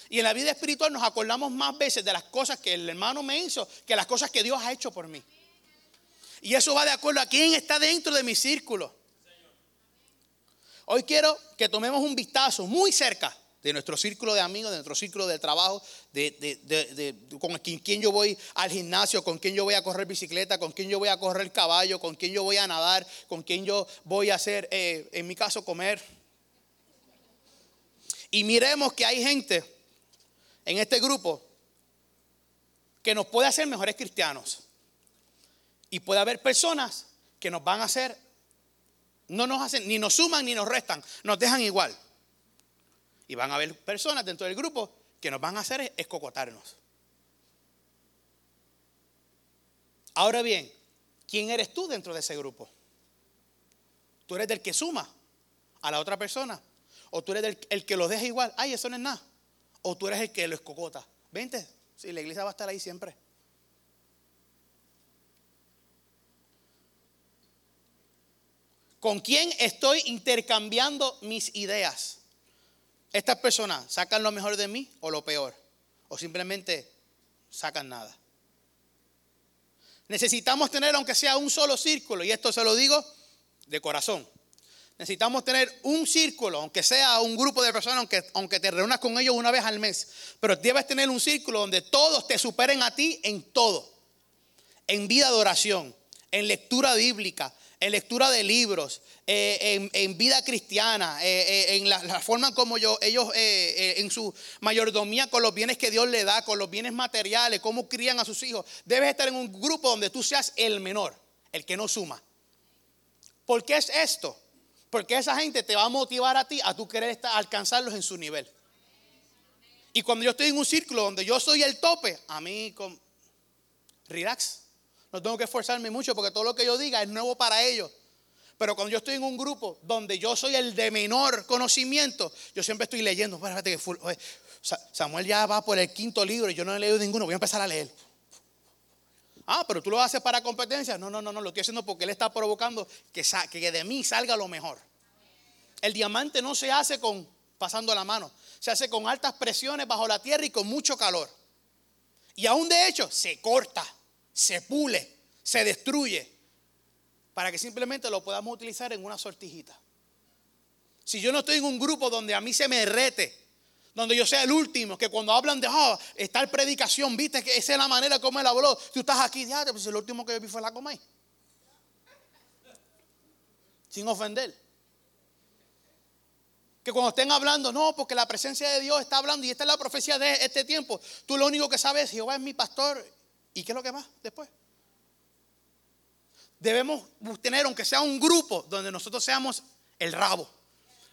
Y en la vida espiritual nos acordamos más veces de las cosas que el hermano me hizo que las cosas que Dios ha hecho por mí. Y eso va de acuerdo a quién está dentro de mi círculo. Hoy quiero que tomemos un vistazo muy cerca de nuestro círculo de amigos, de nuestro círculo de trabajo, de, con quién yo voy al gimnasio, con quién yo voy a correr bicicleta, con quién yo voy a correr caballo, con quién yo voy a nadar, con quién yo voy a hacer, eh, en mi caso, comer. Y miremos que hay gente en este grupo que nos puede hacer mejores cristianos. Y puede haber personas que nos van a hacer no nos hacen, ni nos suman ni nos restan, nos dejan igual. Y van a haber personas dentro del grupo que nos van a hacer escocotarnos. Ahora bien, ¿quién eres tú dentro de ese grupo? ¿Tú eres del que suma a la otra persona? ¿O tú eres el que lo deja igual? Ay, eso no es nada. ¿O tú eres el que lo escocota? Vente, si la iglesia va a estar ahí siempre. ¿Con quién estoy intercambiando mis ideas? ¿Estas personas sacan lo mejor de mí o lo peor? ¿O simplemente sacan nada? Necesitamos tener, aunque sea un solo círculo, y esto se lo digo de corazón. Necesitamos tener un círculo, aunque sea un grupo de personas, aunque, aunque te reúnas con ellos una vez al mes. Pero debes tener un círculo donde todos te superen a ti en todo. En vida de oración, en lectura bíblica, en lectura de libros, eh, en, vida cristiana, eh, eh, en la, forma como yo, ellos en su mayordomía con los bienes que Dios le da, con los bienes materiales, cómo crían a sus hijos. Debes estar en un grupo donde tú seas el menor, el que no suma. ¿Por qué es esto? Porque esa gente te va a motivar a ti a tú querer estar, alcanzarlos en su nivel. Y cuando yo estoy en un círculo donde yo soy el tope, a mí con relax. No tengo que esforzarme mucho porque todo lo que yo diga es nuevo para ellos. Pero cuando yo estoy en un grupo donde yo soy el de menor conocimiento, yo siempre estoy leyendo. Samuel ya va por el quinto libro y yo no he leído ninguno, voy a empezar a leer. Ah, pero tú lo haces para competencia. No, no, no, no, lo estoy haciendo porque Él está provocando que, que de mí salga lo mejor. El diamante no se hace con pasando la mano, se hace con altas presiones bajo la tierra y con mucho calor. Y aún de hecho se corta, se pule, se destruye, para que simplemente lo podamos utilizar en una sortijita. Si yo no estoy en un grupo donde a mí se me rete, donde yo sea el último, que cuando hablan de oh, tal predicación, viste que esa es la manera como él habló. Tú estás aquí, ya, pues el último que yo vi fue la comer. Sin ofender. Que cuando estén hablando, no, porque la presencia de Dios está hablando y esta es la profecía de este tiempo. Tú lo único que sabes es Jehová es mi pastor. ¿Y qué es lo que más después? Debemos tener, aunque sea un grupo, donde nosotros seamos el rabo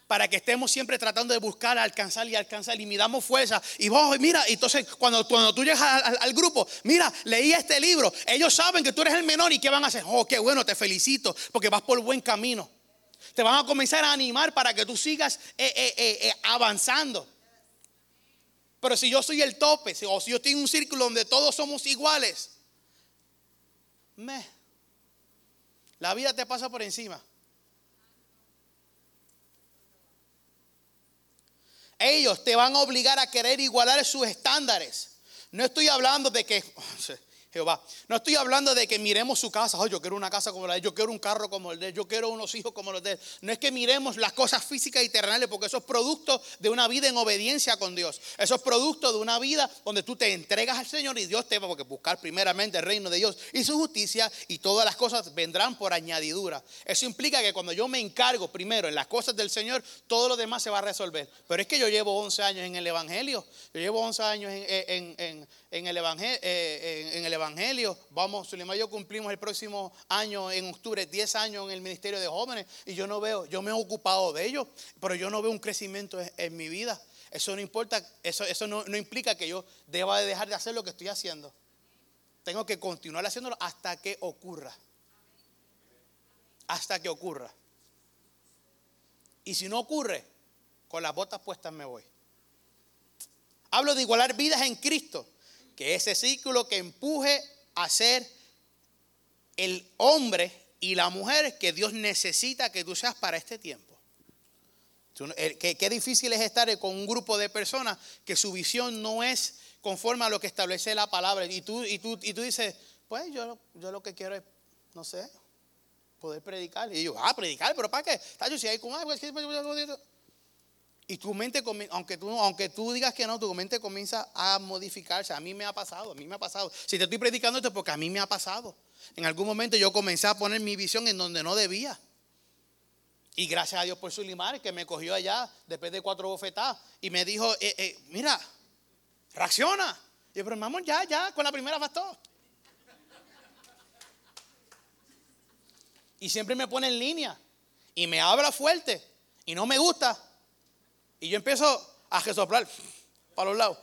para que estemos siempre tratando de buscar, alcanzar y alcanzar y midamos fuerza. Y vos, mira, entonces cuando, cuando tú llegas al, grupo, mira, leí este libro, ellos saben que tú eres el menor y ¿qué van a hacer? Oh, qué bueno, te felicito, porque vas por buen camino. Te van a comenzar a animar para que tú sigas eh, eh, eh, avanzando. Pero si yo soy el tope, o si yo en un círculo donde todos somos iguales, me, la vida te pasa por encima. Ellos te van a obligar a querer igualar sus estándares. No estoy hablando de que, Jehová, no estoy hablando de que miremos su casa, oh, yo quiero una casa como la de yo quiero un carro como el de yo quiero unos hijos como los de él. No es que miremos las cosas físicas y terrenales, porque eso es producto de una vida en obediencia con Dios. Eso es producto de una vida donde tú te entregas al Señor y Dios te va a buscar primeramente el reino de Dios y su justicia y todas las cosas vendrán por añadidura. Eso implica que cuando yo me encargo primero en las cosas del Señor, todo lo demás se va a resolver. Pero es que yo llevo 11 años en el Evangelio, yo llevo 11 años en eh, en, el Evangelio. Vamos, Suleiman y yo cumplimos el próximo año, en octubre, 10 años en el Ministerio de Jóvenes. Y yo no veo, yo me he ocupado de ellos, pero yo no veo un crecimiento en, mi vida. Eso no importa, eso, eso no, no, implica que yo deba de dejar de hacer lo que estoy haciendo. Tengo que continuar haciéndolo hasta que ocurra. Hasta que ocurra. Y si no ocurre, con las botas puestas me voy. Hablo de igualar vidas en Cristo que ese círculo que empuje a ser el hombre y la mujer que Dios necesita que tú seas para este tiempo. Qué, difícil es estar con un grupo de personas que su visión no es conforme a lo que establece la palabra. Y tú, y tú, y tú dices, pues yo, yo lo que quiero es, no sé, poder predicar. Y yo, ah, predicar, pero ¿para qué? Si hay con algo, y tu mente, aunque tú, digas que no, tu mente comienza a modificarse. A mí me ha pasado, a mí me ha pasado. Si te estoy predicando esto es porque a mí me ha pasado. En algún momento yo comencé a poner mi visión en donde no debía. Y gracias a Dios por su limar que me cogió allá después de cuatro bofetadas y me dijo, eh, eh, mira, reacciona. Y yo, pero mamón, ya, ya, con la primera bastó. Y siempre me pone en línea y me habla fuerte y no me gusta. Y yo empiezo a resoplar para los lados.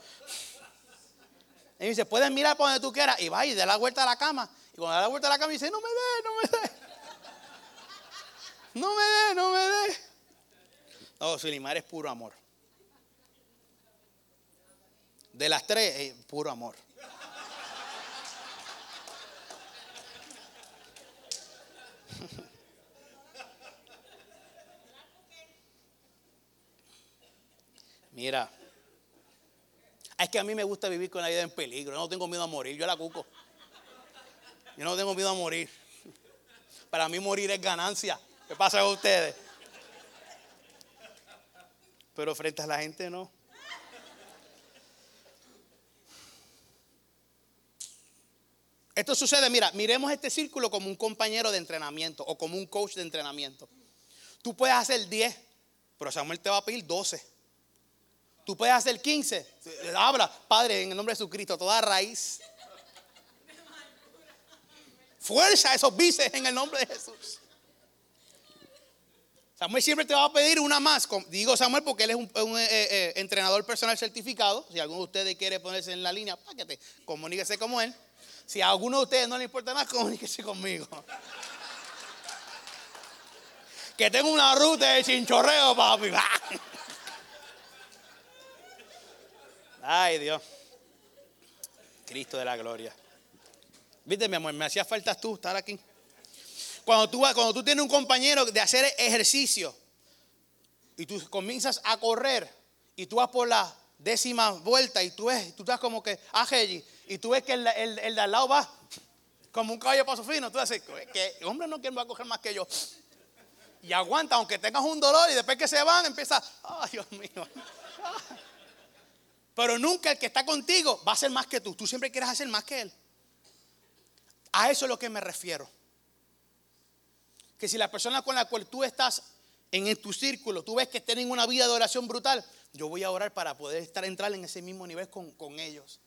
Y me dice, puedes mirar por donde tú quieras. Y va y da la vuelta a la cama. Y cuando da la vuelta a la cama, dice, no me dé, no me dé. No me dé, no me dé. No, Sulimar es puro amor. De las tres, eh, puro amor. Mira, es que a mí me gusta vivir con la vida en peligro. no tengo miedo a morir, yo la cuco. Yo no tengo miedo a morir. Para mí morir es ganancia. ¿Qué pasa con ustedes? Pero frente a la gente no. Esto sucede, mira, miremos este círculo como un compañero de entrenamiento o como un coach de entrenamiento. Tú puedes hacer 10, pero Samuel te va a pedir 12. Tú puedes hacer 15. Habla, Padre, en el nombre de Jesucristo, toda raíz. Fuerza esos bíceps en el nombre de Jesús. Samuel siempre te va a pedir una más. Digo Samuel porque él es un, eh, eh, entrenador personal certificado. Si alguno de ustedes quiere ponerse en la línea, páquete, comuníquese como él. Si a alguno de ustedes no le importa nada, comuníquese conmigo. que tengo una ruta de chinchorreo, papi. Ay, Dios. Cristo de la gloria. Viste, mi amor, me hacía falta tú estar aquí. Cuando tú, cuando tú tienes un compañero de hacer ejercicio y tú comienzas a correr y tú vas por la décima vuelta y tú ves, tú estás como que, ah, y tú ves que el, de al lado va como un caballo paso fino, tú dices, que hombre no quiere va a coger más que yo. Y aguanta, aunque tengas un dolor y después que se van, empieza, ay, Dios mío. Pero nunca el que está contigo va a ser más que tú. Tú siempre quieres hacer más que él. A eso es lo que me refiero. Que si la persona con la cual tú estás en tu círculo, tú ves que tienen una vida de oración brutal, yo voy a orar para poder estar entrar en ese mismo nivel con, ellos.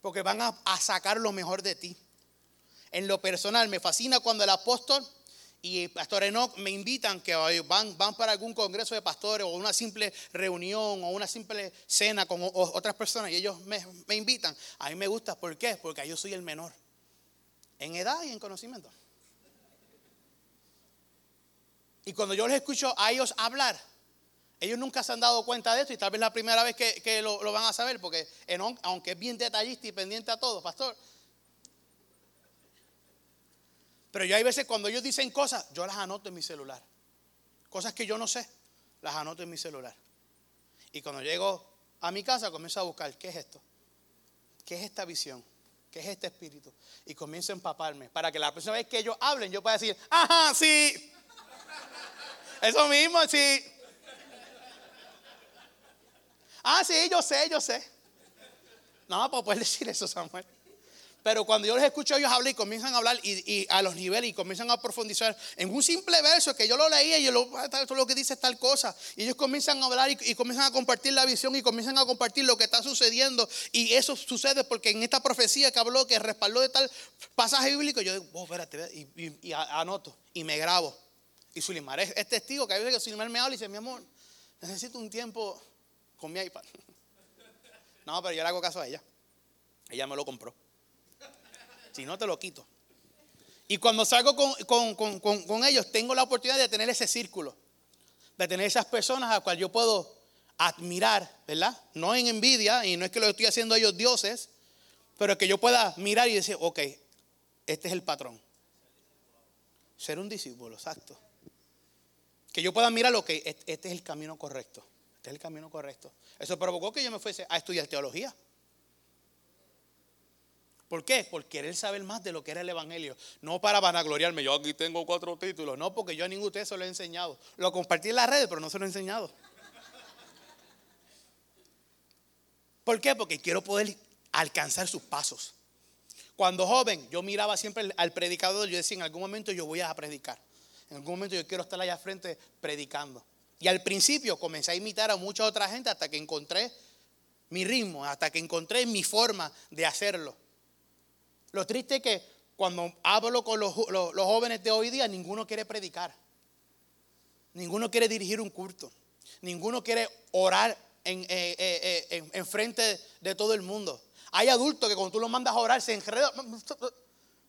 Porque van a, a sacar lo mejor de ti. En lo personal, me fascina cuando el apóstol y Pastor Enoch me invitan que van, van para algún congreso de pastores o una simple reunión o una simple cena con otras personas y ellos me, me, invitan. A mí me gusta, ¿por qué? Porque yo soy el menor en edad y en conocimiento. Y cuando yo les escucho a ellos hablar, ellos nunca se han dado cuenta de esto y tal vez la primera vez que, lo, lo, van a saber, porque Enoch, aunque es bien detallista y pendiente a todo, pastor, pero yo hay veces cuando ellos dicen cosas, yo las anoto en mi celular. Cosas que yo no sé, las anoto en mi celular. Y cuando llego a mi casa comienzo a buscar, ¿qué es esto? ¿Qué es esta visión? ¿Qué es este espíritu? Y comienzo a empaparme para que la próxima vez que ellos hablen yo pueda decir, ajá, sí. Eso mismo, sí. Ah, sí, yo sé, yo sé. No, puedo poder decir eso, Samuel. Pero cuando yo les escucho a ellos hablar y comienzan a hablar y, a los niveles y comienzan a profundizar en un simple verso que yo lo leía y yo lo, ah, esto lo que dice es tal cosa. Y ellos comienzan a hablar y, comienzan a compartir la visión y comienzan a compartir lo que está sucediendo. Y eso sucede porque en esta profecía que habló, que respaldó de tal pasaje bíblico, yo digo, oh, espérate, y, anoto y me grabo. Y Sulimar es, testigo que hay veces que Sulimar me habla y dice, mi amor, necesito un tiempo con mi iPad. No, pero yo le hago caso a ella. Ella me lo compró. Si no, te lo quito. Y cuando salgo con, ellos, tengo la oportunidad de tener ese círculo, de tener esas personas a las cuales yo puedo admirar, ¿verdad? No en envidia, y no es que lo estoy haciendo ellos dioses, pero que yo pueda mirar y decir, ok, este es el patrón. Ser un discípulo, exacto. Que yo pueda mirar lo que este es el camino correcto. Este es el camino correcto. Eso provocó que yo me fuese a estudiar teología. ¿Por qué? Por querer saber más de lo que era el Evangelio. No para vanagloriarme, yo aquí tengo cuatro títulos. No, porque yo a ninguno de ustedes se lo he enseñado. Lo compartí en las redes, pero no se lo he enseñado. ¿Por qué? Porque quiero poder alcanzar sus pasos. Cuando joven, yo miraba siempre al predicador, yo decía, en algún momento yo voy a predicar. En algún momento yo quiero estar allá frente predicando. Y al principio comencé a imitar a mucha otra gente hasta que encontré mi ritmo, hasta que encontré mi forma de hacerlo. Lo triste es que cuando hablo con los, jóvenes de hoy día, ninguno quiere predicar. Ninguno quiere dirigir un culto. Ninguno quiere orar en, eh, eh, eh, frente de todo el mundo. Hay adultos que cuando tú los mandas a orar se enredan.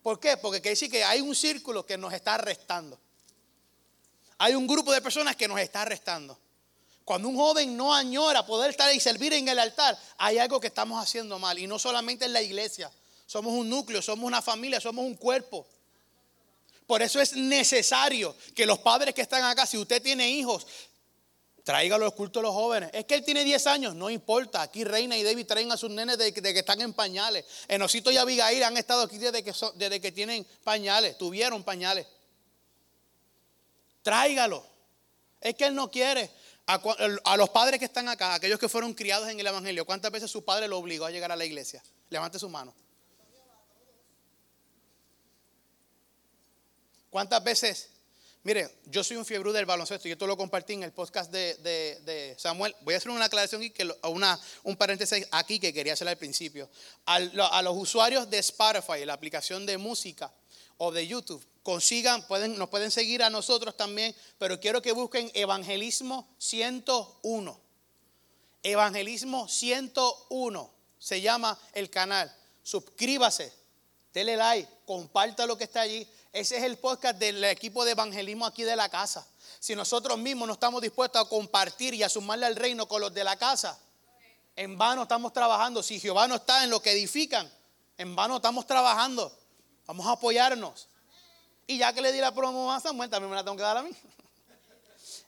¿Por qué? Porque quiere decir que hay un círculo que nos está arrestando. Hay un grupo de personas que nos está arrestando. Cuando un joven no añora poder estar y servir en el altar, hay algo que estamos haciendo mal. Y no solamente en la iglesia, somos un núcleo, somos una familia, somos un cuerpo. Por eso es necesario que los padres que están acá, si usted tiene hijos, Tráigalo al culto a los jóvenes. Es que él tiene 10 años, no importa. Aquí Reina y David traen a sus nenes de, que están en pañales. Enosito y Abigail han estado aquí desde que, desde que tienen pañales, tuvieron pañales. Tráigalo. Es que él no quiere. A, a, los padres que están acá, aquellos que fueron criados en el Evangelio, ¿cuántas veces su padre lo obligó a llegar a la iglesia? Levante su mano. ¿Cuántas veces Mire, yo soy un fiebre del baloncesto y esto lo compartí en el podcast de, Samuel. Voy a hacer una aclaración y que una, un paréntesis aquí que quería hacer al principio. a los usuarios de Spotify, la aplicación de música o de YouTube, consigan, pueden, nos pueden seguir a nosotros también, pero quiero que busquen Evangelismo 101. Evangelismo 101 se llama el canal. Suscríbase, dele like, comparta lo que está allí. Ese es el podcast del equipo de evangelismo aquí de la casa. Si nosotros mismos no estamos dispuestos a compartir y a sumarle al reino con los de la casa, en vano estamos trabajando. Si Jehová no está en lo que edifican, en vano estamos trabajando. Vamos a apoyarnos. Y ya que le di la promo a Samuel, también me la tengo que dar a mí.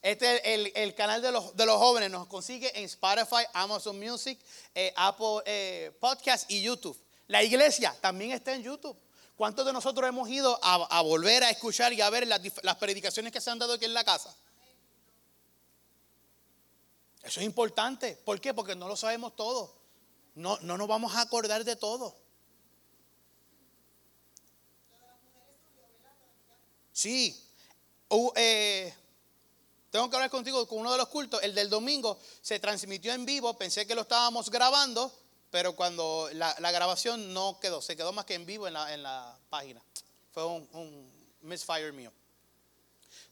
Este es el, canal de los, de los, jóvenes. Nos consigue en Spotify, Amazon Music, eh, Apple eh, Podcast y YouTube. La iglesia también está en YouTube. ¿Cuántos de nosotros hemos ido a, volver a escuchar y a ver las, predicaciones que se han dado aquí en la casa? Eso es importante. ¿Por qué? Porque no lo sabemos todo. No, no nos vamos a acordar de todo. Sí. Eh, tengo que hablar contigo con uno de los cultos. El del domingo se transmitió en vivo. Pensé que lo estábamos grabando pero cuando la, grabación no quedó, se quedó más que en vivo en la, página. Fue un, misfire mío.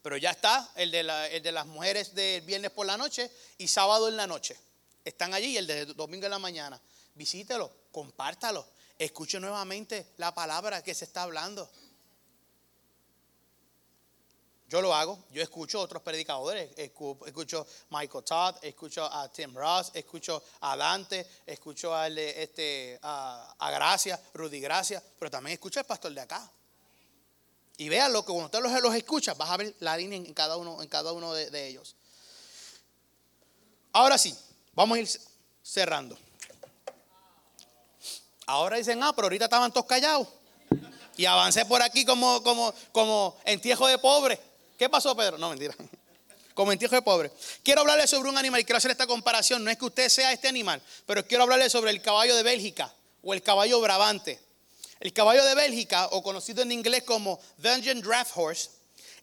Pero ya está el de, el de las mujeres del viernes por la noche y sábado en la noche. Están allí, el de domingo en la mañana. Visítelo, compártalo, escuche nuevamente la palabra que se está hablando. Yo lo hago, yo escucho a otros predicadores, escucho a Michael Todd, escucho a Tim Ross, escucho a Dante, escucho a, este, a, Gracia, Rudy Gracia, pero también escucho al pastor de acá. Y vean lo que cuando usted los, los escucha, vas a ver la línea en cada uno, en cada uno de, de ellos. Ahora sí, vamos a ir cerrando. Ahora dicen, ah, pero ahorita estaban todos callados. Y avancé por aquí como, como, como entiejo de pobre. ¿Qué pasó, Pedro? No, mentira. Como entierro de pobre. Quiero hablarle sobre un animal y quiero hacer esta comparación. No es que usted sea este animal, pero quiero hablarle sobre el caballo de Bélgica o el caballo brabante. El caballo de Bélgica, o conocido en inglés como Dungeon Draft Horse,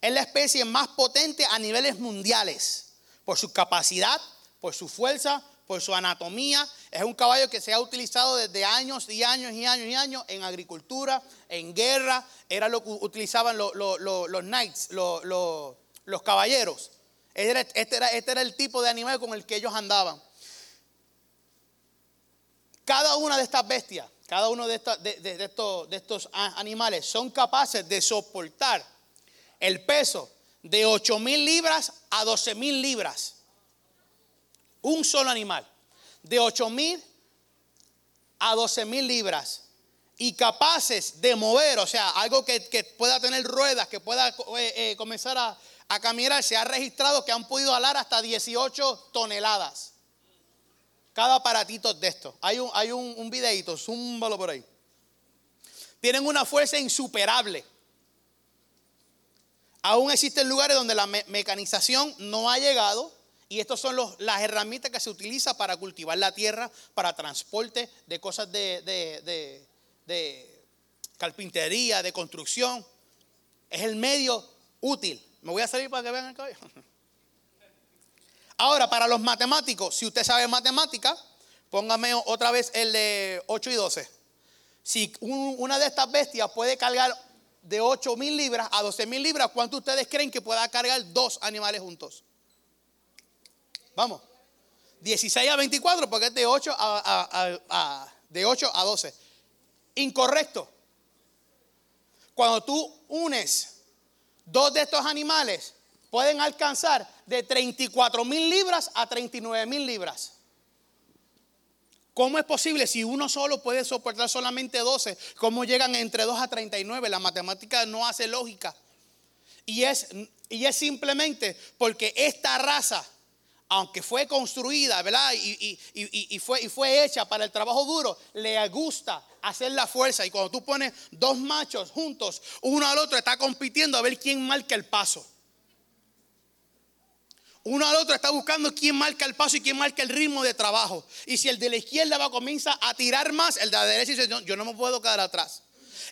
es la especie más potente a niveles mundiales por su capacidad, por su fuerza, por su anatomía. Es un caballo que se ha utilizado desde años y años y años y años en agricultura, en guerra. Era lo que utilizaban los, knights, los, caballeros. Este era, este era el tipo de animal con el que ellos andaban. Cada una de estas bestias, cada uno de, estos, de, estos, de estos animales son capaces de soportar el peso de 8 mil libras a 12 mil libras un solo animal, de 8 mil a 12 mil libras y capaces de mover, o sea, algo que, pueda tener ruedas, que pueda eh, eh, comenzar a, caminar, se ha registrado que han podido alar hasta 18 toneladas. Cada aparatito de esto. Hay un, hay un, un videito, zúmbalo por ahí. Tienen una fuerza insuperable. Aún existen lugares donde la mecanización no ha llegado y estas son las herramientas que se utilizan para cultivar la tierra, para transporte de cosas de, carpintería, de construcción. Es el medio útil. Me voy a salir para que vean el cabello. Ahora, para los matemáticos, si usted sabe matemática, póngame otra vez el de 8 y 12. Si una de estas bestias puede cargar de 8 mil libras a 12 mil libras, ¿cuánto ustedes creen que pueda cargar dos animales juntos? Vamos. 16 a 24 porque es de 8 a, de 8 a 12. Incorrecto. Cuando tú unes dos de estos animales, pueden alcanzar de 34 mil libras a 39 mil libras. ¿Cómo es posible si uno solo puede soportar solamente 12? ¿Cómo llegan entre 2 a 39? La matemática no hace lógica. Y es, y es simplemente porque esta raza aunque fue construida, ¿verdad? Y, y, fue, y fue hecha para el trabajo duro, le gusta hacer la fuerza. Y cuando tú pones dos machos juntos, uno al otro está compitiendo a ver quién marca el paso. Uno al otro está buscando quién marca el paso y quién marca el ritmo de trabajo. Y si el de la izquierda va comienza a tirar más, el de la derecha dice, yo no me puedo quedar atrás.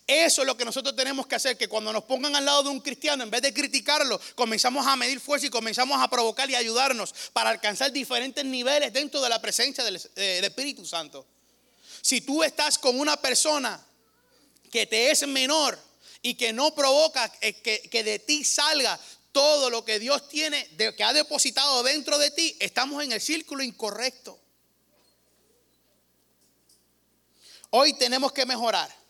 Eso es lo que nosotros tenemos que hacer, que cuando nos pongan al lado de un cristiano, en vez de criticarlo, comenzamos a medir fuerza y comenzamos a provocar y ayudarnos para alcanzar diferentes niveles dentro de la presencia del, eh, Espíritu Santo. Si tú estás con una persona que te es menor y que no provoca eh, que, de ti salga todo lo que Dios tiene, que ha depositado dentro de ti, estamos en el círculo incorrecto. Hoy tenemos que mejorar.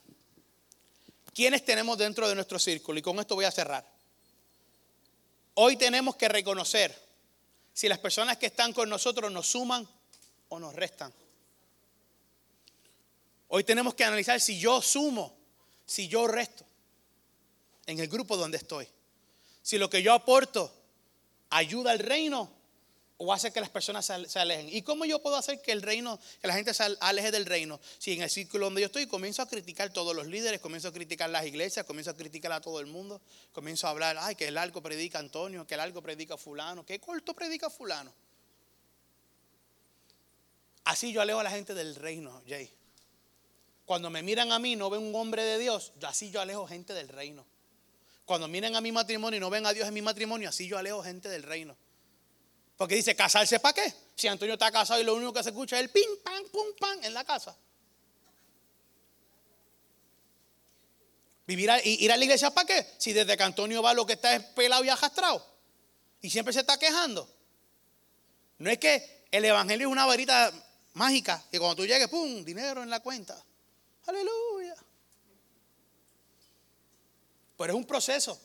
¿Quiénes tenemos dentro de nuestro círculo? Y con esto voy a cerrar. Hoy tenemos que reconocer si las personas que están con nosotros nos suman o nos restan. Hoy tenemos que analizar si yo sumo, si yo resto en el grupo donde estoy. Si lo que yo aporto ayuda al reino o hace que las personas se alejen. ¿Y cómo yo puedo hacer que el reino, que la gente se aleje del reino? Si en el círculo donde yo estoy comienzo a criticar todos los líderes, comienzo a criticar las iglesias, comienzo a criticar a todo el mundo, comienzo a hablar, ay, que largo predica Antonio, que largo predica fulano, que corto predica fulano. Así yo alejo a la gente del reino, Jay. Cuando me miran a mí no ven un hombre de Dios, así yo alejo gente del reino. Cuando miran a mi matrimonio y no ven a Dios en mi matrimonio, así yo alejo gente del reino. Porque dice, ¿casarse para qué? Si Antonio está casado y lo único que se escucha es el ping, pam, pum, pam en la casa. Vivir ir a la iglesia para qué? Si desde que Antonio va lo que está es pelado y ajastrado. Y siempre se está quejando. No es que el evangelio es una varita mágica que cuando tú llegues, ¡pum! Dinero en la cuenta. Aleluya. Pero es un proceso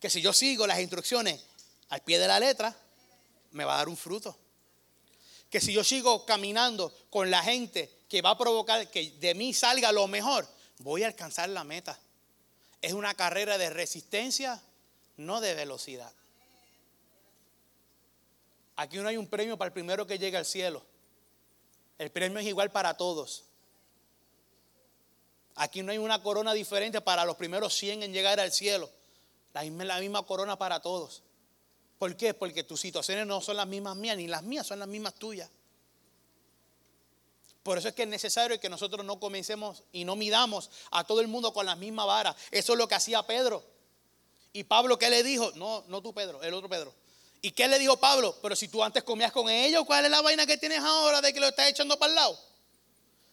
que si yo sigo las instrucciones al pie de la letra, me va a dar un fruto. Que si yo sigo caminando con la gente que va a provocar que de mí salga lo mejor, voy a alcanzar la meta. Es una carrera de resistencia, no de velocidad. Aquí no hay un premio para el primero que llegue al cielo. El premio es igual para todos. Aquí no hay una corona diferente para los primeros 100 en llegar al cielo. La misma, la misma corona para todos. ¿Por qué? Porque tus situaciones no son las mismas mías, ni las mías son las mismas tuyas. Por eso es que es necesario que nosotros no comencemos y no midamos a todo el mundo con la misma vara. Eso es lo que hacía Pedro. Y Pablo, ¿qué le dijo? No, no tú, Pedro, el otro Pedro. ¿Y qué le dijo Pablo? Pero si tú antes comías con ellos, ¿cuál es la vaina que tienes ahora de que lo estás echando para el lado?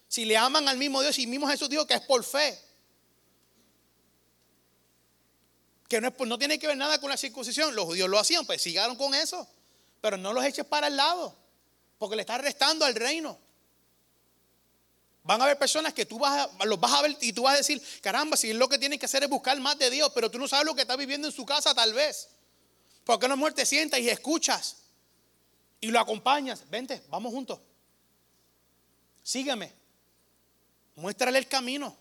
Si le aman al mismo Dios y mismo Jesús dijo que es por fe. Que no, tiene que ver nada con la circuncisión. Los judíos lo hacían, pues sigaron con eso. Pero no los eches para el lado, porque le estás restando al reino. Van a haber personas que tú vas a, los vas a ver y tú vas a decir, caramba, si lo que tienes que hacer es buscar más de Dios, pero tú no sabes lo que está viviendo en su casa tal vez. Porque no muerte sientas y escuchas y lo acompañas. Vente, vamos juntos. Sígueme. Muéstrale el camino.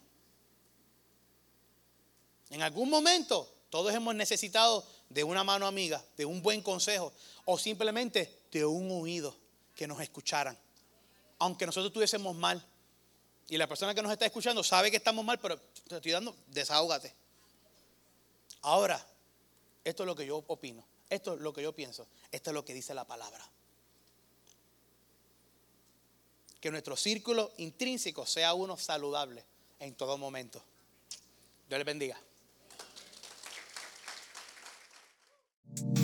En algún momento todos hemos necesitado de una mano amiga, de un buen consejo o simplemente de un oído que nos escucharan. Aunque nosotros estuviésemos mal y la persona que nos está escuchando sabe que estamos mal, pero te estoy dando, desahógate. Ahora, esto es lo que yo opino, esto es lo que yo pienso, esto es lo que dice la palabra. Que nuestro círculo intrínseco sea uno saludable en todo momento. Dios les bendiga. you